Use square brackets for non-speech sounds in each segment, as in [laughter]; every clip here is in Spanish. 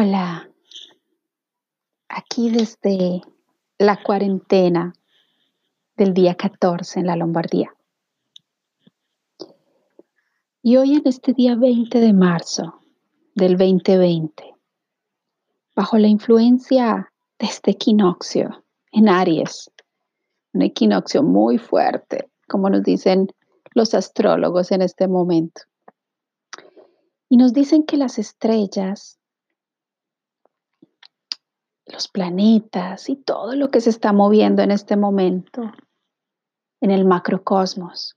Hola, aquí desde la cuarentena del día 14 en la Lombardía. Y hoy en este día 20 de marzo del 2020, bajo la influencia de este equinoccio en Aries, un equinoccio muy fuerte, como nos dicen los astrólogos en este momento. Y nos dicen que las estrellas los planetas y todo lo que se está moviendo en este momento en el macrocosmos.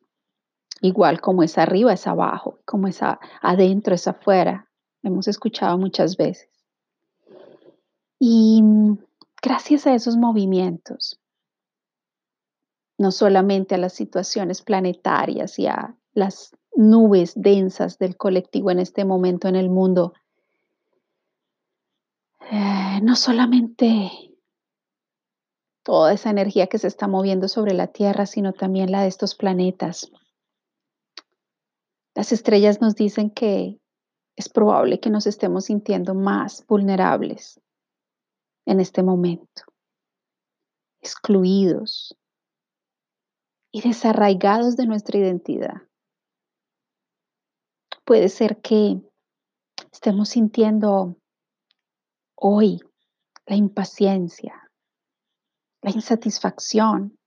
Igual como es arriba, es abajo, como es adentro, es afuera. Hemos escuchado muchas veces. Y gracias a esos movimientos, no solamente a las situaciones planetarias y a las nubes densas del colectivo en este momento en el mundo, eh, no solamente toda esa energía que se está moviendo sobre la Tierra, sino también la de estos planetas. Las estrellas nos dicen que es probable que nos estemos sintiendo más vulnerables en este momento, excluidos y desarraigados de nuestra identidad. Puede ser que estemos sintiendo hoy la impaciencia, la insatisfacción,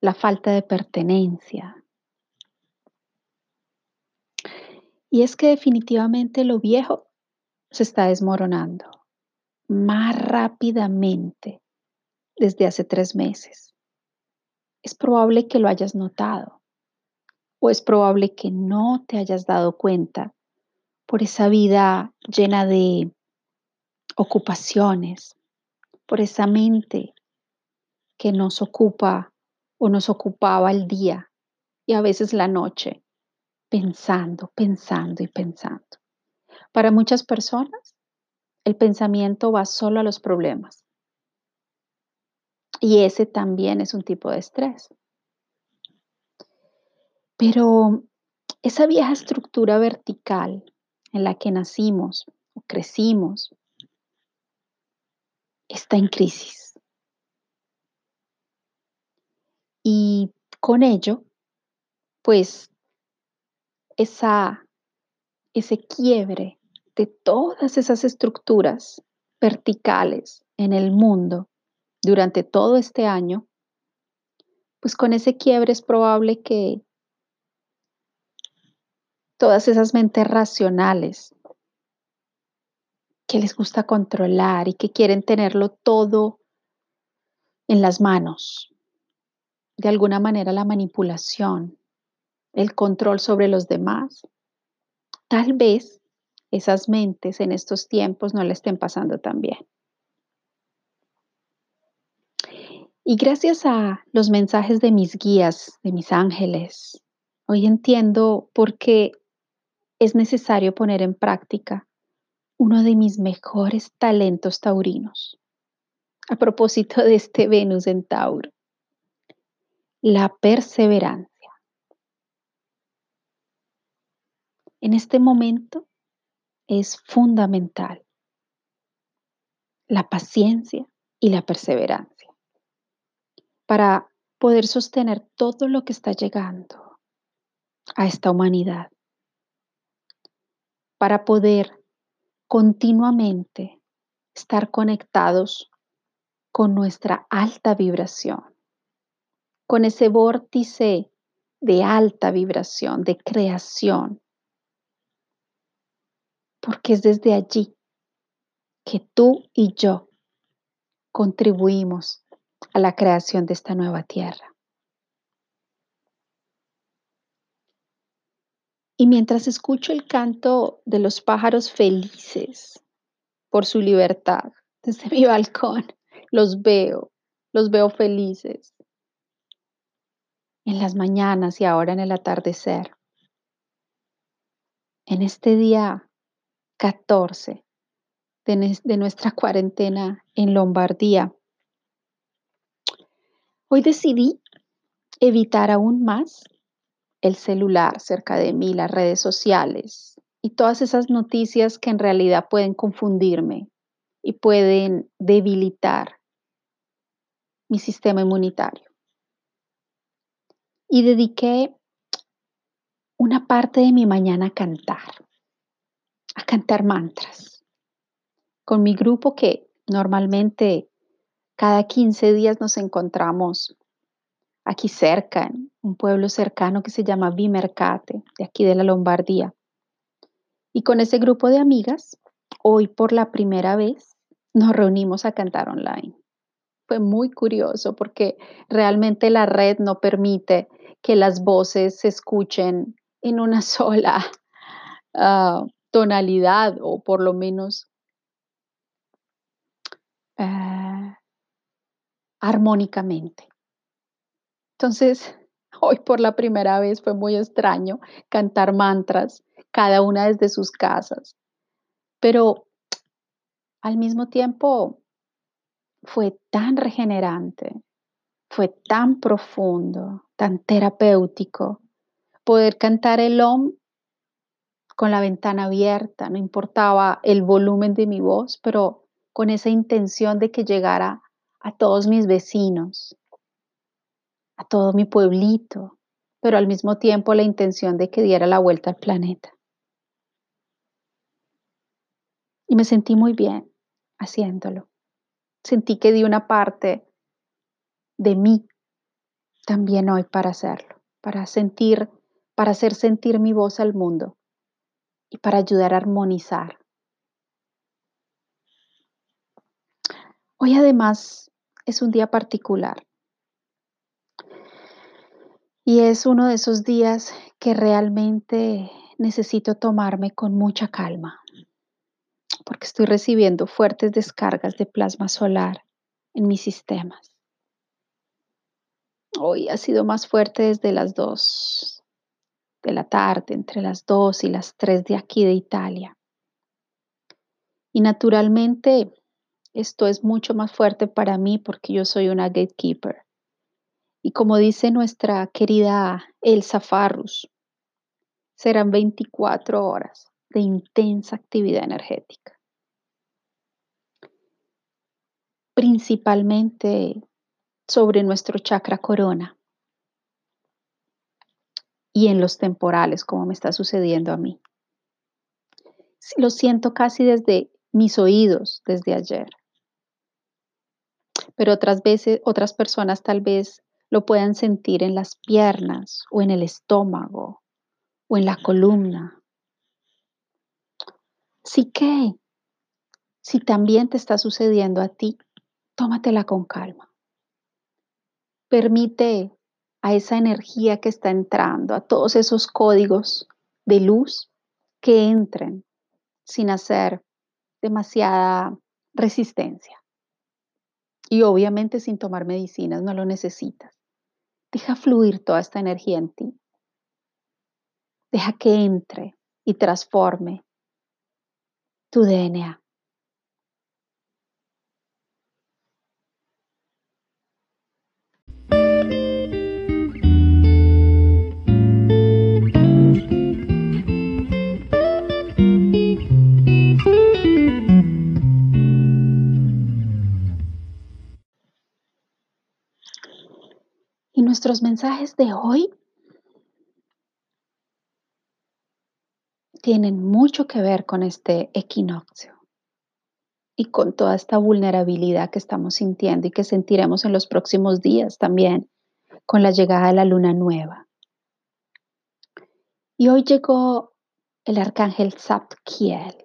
la falta de pertenencia. Y es que definitivamente lo viejo se está desmoronando más rápidamente desde hace tres meses. Es probable que lo hayas notado o es probable que no te hayas dado cuenta por esa vida llena de ocupaciones, por esa mente que nos ocupa o nos ocupaba el día y a veces la noche, pensando, pensando y pensando. Para muchas personas, el pensamiento va solo a los problemas. Y ese también es un tipo de estrés. Pero esa vieja estructura vertical en la que nacimos o crecimos, está en crisis. Y con ello, pues, esa, ese quiebre de todas esas estructuras verticales en el mundo durante todo este año, pues con ese quiebre es probable que todas esas mentes racionales que les gusta controlar y que quieren tenerlo todo en las manos. De alguna manera la manipulación, el control sobre los demás. Tal vez esas mentes en estos tiempos no le estén pasando tan bien. Y gracias a los mensajes de mis guías, de mis ángeles, hoy entiendo por qué es necesario poner en práctica uno de mis mejores talentos taurinos. A propósito de este Venus en Tauro, la perseverancia. En este momento es fundamental la paciencia y la perseverancia para poder sostener todo lo que está llegando a esta humanidad, para poder continuamente estar conectados con nuestra alta vibración, con ese vórtice de alta vibración, de creación, porque es desde allí que tú y yo contribuimos a la creación de esta nueva tierra. Y mientras escucho el canto de los pájaros felices por su libertad [laughs] desde mi balcón, los veo, los veo felices en las mañanas y ahora en el atardecer. En este día 14 de, de nuestra cuarentena en Lombardía, hoy decidí evitar aún más el celular cerca de mí, las redes sociales, y todas esas noticias que en realidad pueden confundirme y pueden debilitar mi sistema inmunitario. Y dediqué una parte de mi mañana a cantar, a cantar mantras, con mi grupo que normalmente cada 15 días nos encontramos aquí cerca, un pueblo cercano que se llama Vimercate, de aquí de la Lombardía. Y con ese grupo de amigas, hoy por la primera vez nos reunimos a cantar online. Fue muy curioso porque realmente la red no permite que las voces se escuchen en una [laughs] sola uh, tonalidad o por lo menos uh, armónicamente. Entonces, hoy por la primera vez fue muy extraño cantar mantras, cada una desde sus casas, pero al mismo tiempo fue tan regenerante, fue tan profundo, tan terapéutico, poder cantar el OM con la ventana abierta, no importaba el volumen de mi voz, pero con esa intención de que llegara a todos mis vecinos, a todo mi pueblito, pero al mismo tiempo la intención de que diera la vuelta al planeta. Y me sentí muy bien haciéndolo. Sentí que di una parte de mí también hoy para hacerlo, para sentir para hacer sentir mi voz al mundo y para ayudar a armonizar. Hoy además es un día particular y es uno de esos días que realmente necesito tomarme con mucha calma porque estoy recibiendo fuertes descargas de plasma solar en mis sistemas. Hoy ha sido más fuerte desde las dos de la tarde, entre las 2 y las 3 de aquí de Italia. Y naturalmente esto es mucho más fuerte para mí porque yo soy una gatekeeper. Y como dice nuestra querida Elsa Farrus, serán 24 horas de intensa actividad energética. Principalmente sobre nuestro chakra corona y en los temporales, como me está sucediendo a mí. Lo siento casi desde mis oídos, desde ayer. Pero otras veces, otras personas tal vez lo puedan sentir en las piernas o en el estómago o en la columna. Así que, si también te está sucediendo a ti, tómatela con calma. Permite a esa energía que está entrando, a todos esos códigos de luz que entren sin hacer demasiada resistencia. Y obviamente sin tomar medicinas, no lo necesitas. Deja fluir toda esta energía en ti. Deja que entre y transforme tu DNA. Nuestros mensajes de hoy tienen mucho que ver con este equinoccio y con toda esta vulnerabilidad que estamos sintiendo y que sentiremos en los próximos días también con la llegada de la luna nueva. Y hoy llegó el arcángel Zapkiel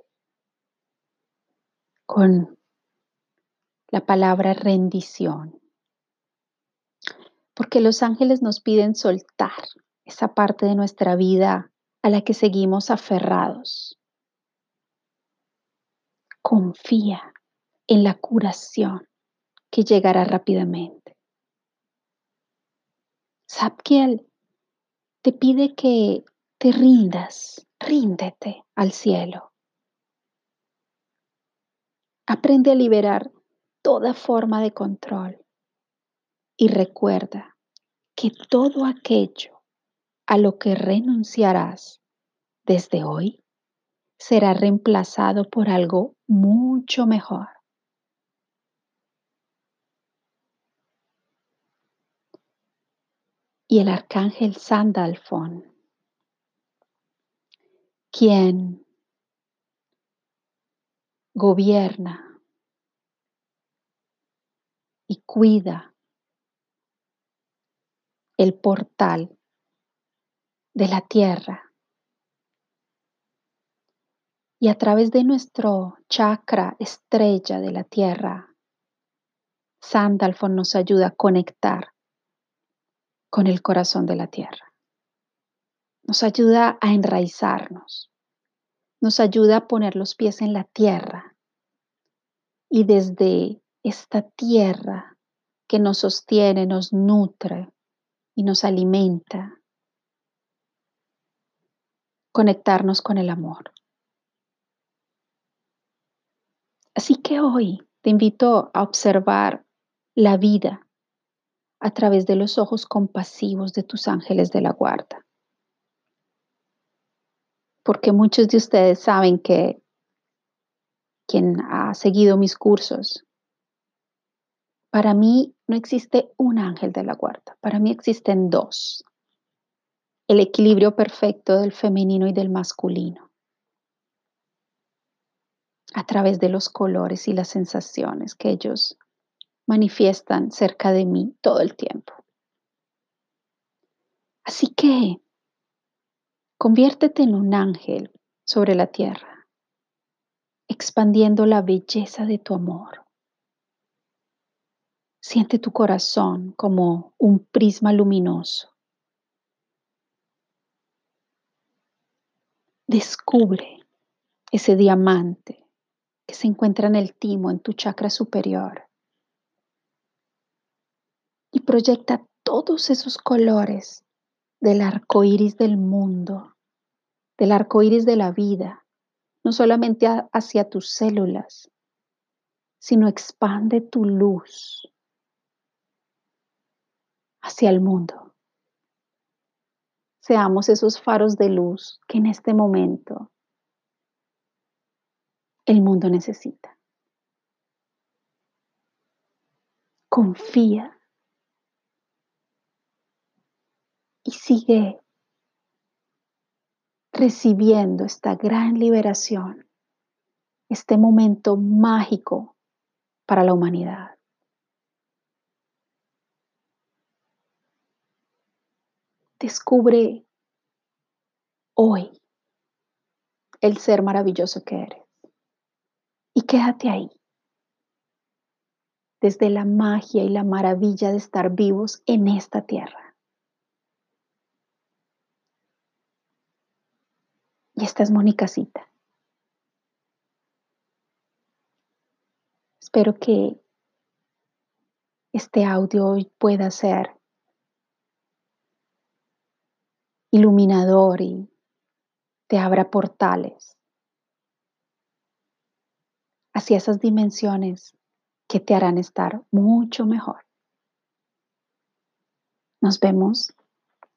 con la palabra rendición porque los ángeles nos piden soltar esa parte de nuestra vida a la que seguimos aferrados. Confía en la curación que llegará rápidamente. Sapkiel te pide que te rindas, ríndete al cielo. Aprende a liberar toda forma de control y recuerda que todo aquello a lo que renunciarás desde hoy será reemplazado por algo mucho mejor. Y el arcángel Sandalfon, quien gobierna y cuida el portal de la tierra. Y a través de nuestro chakra estrella de la tierra, Sandalfon nos ayuda a conectar con el corazón de la tierra. Nos ayuda a enraizarnos. Nos ayuda a poner los pies en la tierra. Y desde esta tierra que nos sostiene, nos nutre y nos alimenta, conectarnos con el amor. Así que hoy te invito a observar la vida a través de los ojos compasivos de tus ángeles de la guarda. Porque muchos de ustedes saben que quien ha seguido mis cursos, para mí no existe un ángel de la guarda, para mí existen dos el equilibrio perfecto del femenino y del masculino a través de los colores y las sensaciones que ellos manifiestan cerca de mí todo el tiempo. Así que conviértete en un ángel sobre la tierra, expandiendo la belleza de tu amor. Siente tu corazón como un prisma luminoso Descubre ese diamante que se encuentra en el timo, en tu chakra superior. Y proyecta todos esos colores del arco iris del mundo, del arco iris de la vida, no solamente hacia tus células, sino expande tu luz hacia el mundo. Seamos esos faros de luz que en este momento el mundo necesita. Confía y sigue recibiendo esta gran liberación, este momento mágico para la humanidad. Descubre hoy el ser maravilloso que eres y quédate ahí, desde la magia y la maravilla de estar vivos en esta tierra. Y esta es Mónica Cita. Espero que este audio hoy pueda ser iluminador y te abra portales hacia esas dimensiones que te harán estar mucho mejor. Nos vemos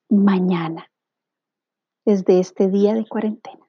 mañana desde este día de cuarentena.